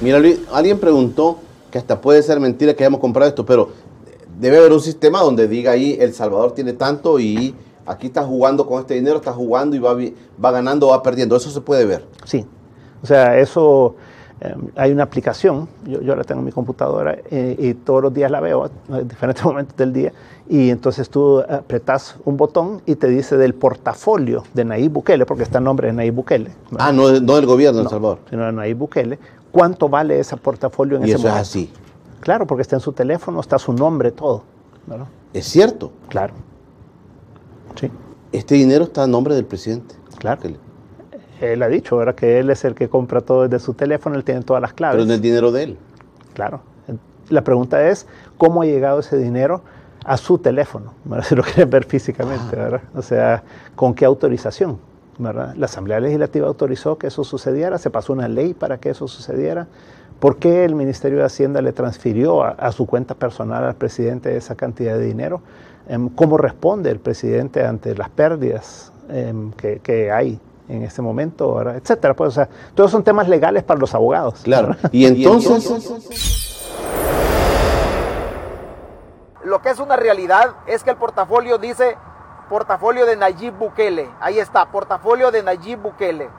Mira, Luis, alguien preguntó que hasta puede ser mentira que hayamos comprado esto, pero debe haber un sistema donde diga ahí El Salvador tiene tanto y aquí está jugando con este dinero, está jugando y va, va ganando o va perdiendo. Eso se puede ver. Sí. O sea, eso Em, hay una aplicación, yo, yo, la tengo en mi computadora eh, y todos los días la veo en diferentes momentos del día y entonces tú apretas un botón y te dice del portafolio de Nayib Bukele, porque está el nombre de Nayib Bukele. Ah, no, no del gobierno de El Salvador. Sino de Nayib Bukele. ¿Cuánto vale ese portafolio en y ese eso momento? es así. Claro, porque está en su teléfono, está su nombre, todo. ¿verdad? Es cierto. Claro. Sí. Este dinero está a nombre del presidente. Claro él ha dicho, ¿verdad? Que él es el que compra todo desde su teléfono, él tiene todas las claves. Pero no es dinero de él. Claro. La pregunta es, ¿cómo ha llegado ese dinero a su teléfono? Si lo quieren ver físicamente, ¿verdad? O sea, ¿con qué autorización? ¿Verdad? La Asamblea Legislativa autorizó que eso sucediera, se pasó una ley para que eso sucediera. ¿Por qué el Ministerio de Hacienda le transfirió a, a su cuenta personal al presidente esa cantidad de dinero? Em, ¿Cómo responde el presidente ante las pérdidas em, que, que hay en este momento, ¿verdad? etcétera. Pues, o sea, todos son temas legales para los abogados. Claro. Y entonces... Lo que es una realidad es que el portafolio dice portafolio de Nayib Bukele. Ahí está, portafolio de Nayib Bukele.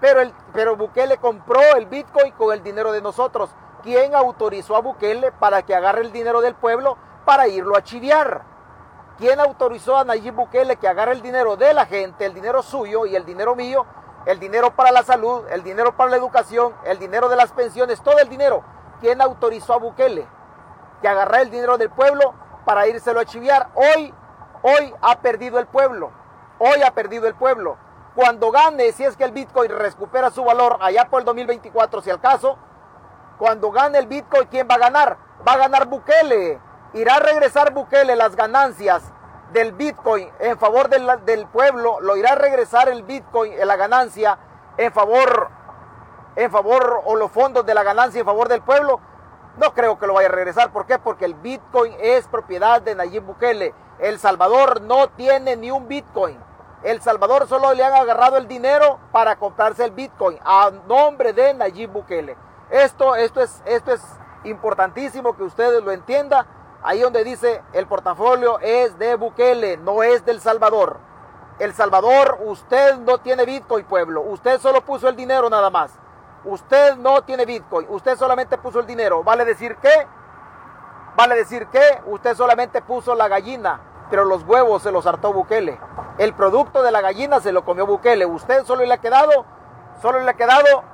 Pero, el, pero Bukele compró el Bitcoin con el dinero de nosotros. ¿Quién autorizó a Bukele para que agarre el dinero del pueblo para irlo a chiviar? ¿Quién autorizó a Nayib Bukele que agarre el dinero de la gente, el dinero suyo y el dinero mío, el dinero para la salud, el dinero para la educación, el dinero de las pensiones, todo el dinero? ¿Quién autorizó a Bukele que agarre el dinero del pueblo para írselo a chiviar? Hoy, hoy ha perdido el pueblo. Hoy ha perdido el pueblo. Cuando gane, si es que el Bitcoin recupera su valor allá por el 2024, si al caso, cuando gane el Bitcoin, ¿quién va a ganar? Va a ganar Bukele irá a regresar Bukele las ganancias del Bitcoin en favor del, pueblo, lo irá a regresar el Bitcoin, en la ganancia en favor, en favor, o los fondos de la ganancia en favor del pueblo. No creo que lo vaya a regresar. ¿Por qué? Porque el Bitcoin es propiedad de Nayib Bukele. El Salvador no tiene ni un Bitcoin. El Salvador solo le han agarrado el dinero para comprarse el Bitcoin a nombre de Nayib Bukele. Esto, esto, es, esto es importantísimo que ustedes lo entiendan Ahí donde dice el portafolio es de Bukele, no es del Salvador. El Salvador, usted no tiene Bitcoin, pueblo. Usted solo puso el dinero nada más. Usted no tiene Bitcoin. Usted solamente puso el dinero. ¿Vale decir qué? Vale decir que usted solamente puso la gallina, pero los huevos se los hartó Bukele. El producto de la gallina se lo comió Bukele. Usted solo le ha quedado, solo le ha quedado